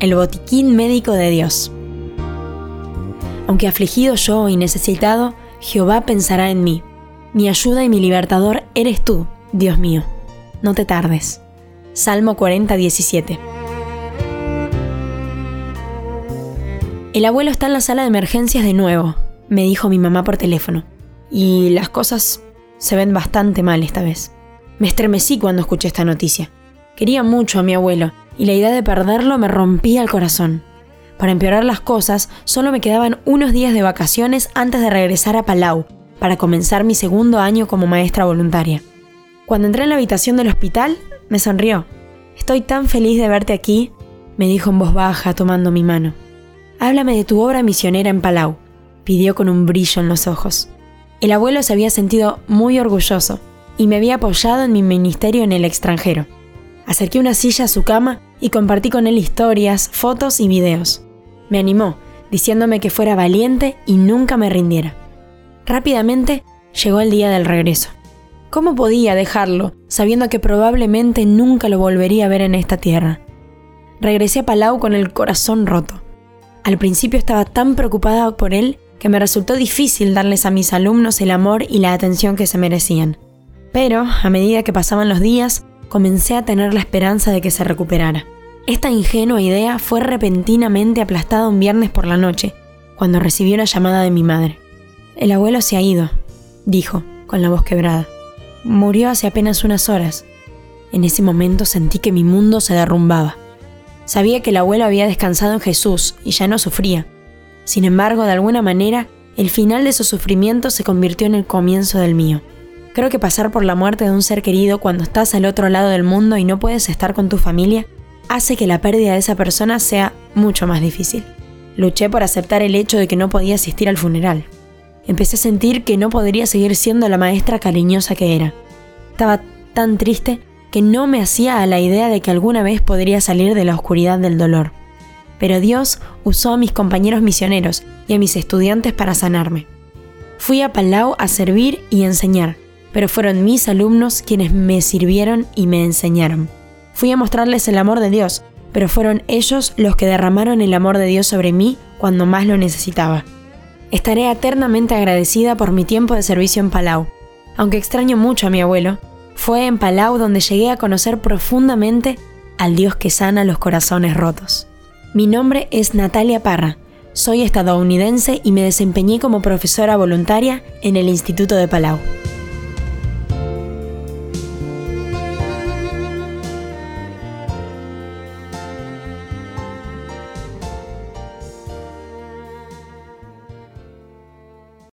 el botiquín médico de Dios. Aunque afligido yo y necesitado, Jehová pensará en mí. Mi ayuda y mi libertador eres tú, Dios mío. No te tardes. Salmo 40, 17. El abuelo está en la sala de emergencias de nuevo, me dijo mi mamá por teléfono. Y las cosas se ven bastante mal esta vez. Me estremecí cuando escuché esta noticia. Quería mucho a mi abuelo y la idea de perderlo me rompía el corazón. Para empeorar las cosas, solo me quedaban unos días de vacaciones antes de regresar a Palau para comenzar mi segundo año como maestra voluntaria. Cuando entré en la habitación del hospital, me sonrió. Estoy tan feliz de verte aquí, me dijo en voz baja tomando mi mano. Háblame de tu obra misionera en Palau, pidió con un brillo en los ojos. El abuelo se había sentido muy orgulloso y me había apoyado en mi ministerio en el extranjero. Acerqué una silla a su cama y compartí con él historias, fotos y videos. Me animó, diciéndome que fuera valiente y nunca me rindiera. Rápidamente llegó el día del regreso. ¿Cómo podía dejarlo, sabiendo que probablemente nunca lo volvería a ver en esta tierra? Regresé a Palau con el corazón roto. Al principio estaba tan preocupada por él que me resultó difícil darles a mis alumnos el amor y la atención que se merecían. Pero, a medida que pasaban los días, comencé a tener la esperanza de que se recuperara. Esta ingenua idea fue repentinamente aplastada un viernes por la noche, cuando recibí una llamada de mi madre. El abuelo se ha ido, dijo, con la voz quebrada. Murió hace apenas unas horas. En ese momento sentí que mi mundo se derrumbaba. Sabía que el abuelo había descansado en Jesús y ya no sufría. Sin embargo, de alguna manera, el final de su sufrimiento se convirtió en el comienzo del mío. Creo que pasar por la muerte de un ser querido cuando estás al otro lado del mundo y no puedes estar con tu familia hace que la pérdida de esa persona sea mucho más difícil. Luché por aceptar el hecho de que no podía asistir al funeral. Empecé a sentir que no podría seguir siendo la maestra cariñosa que era. Estaba tan triste que no me hacía a la idea de que alguna vez podría salir de la oscuridad del dolor. Pero Dios usó a mis compañeros misioneros y a mis estudiantes para sanarme. Fui a Palau a servir y enseñar, pero fueron mis alumnos quienes me sirvieron y me enseñaron. Fui a mostrarles el amor de Dios, pero fueron ellos los que derramaron el amor de Dios sobre mí cuando más lo necesitaba. Estaré eternamente agradecida por mi tiempo de servicio en Palau. Aunque extraño mucho a mi abuelo, fue en Palau donde llegué a conocer profundamente al Dios que sana los corazones rotos. Mi nombre es Natalia Parra, soy estadounidense y me desempeñé como profesora voluntaria en el Instituto de Palau.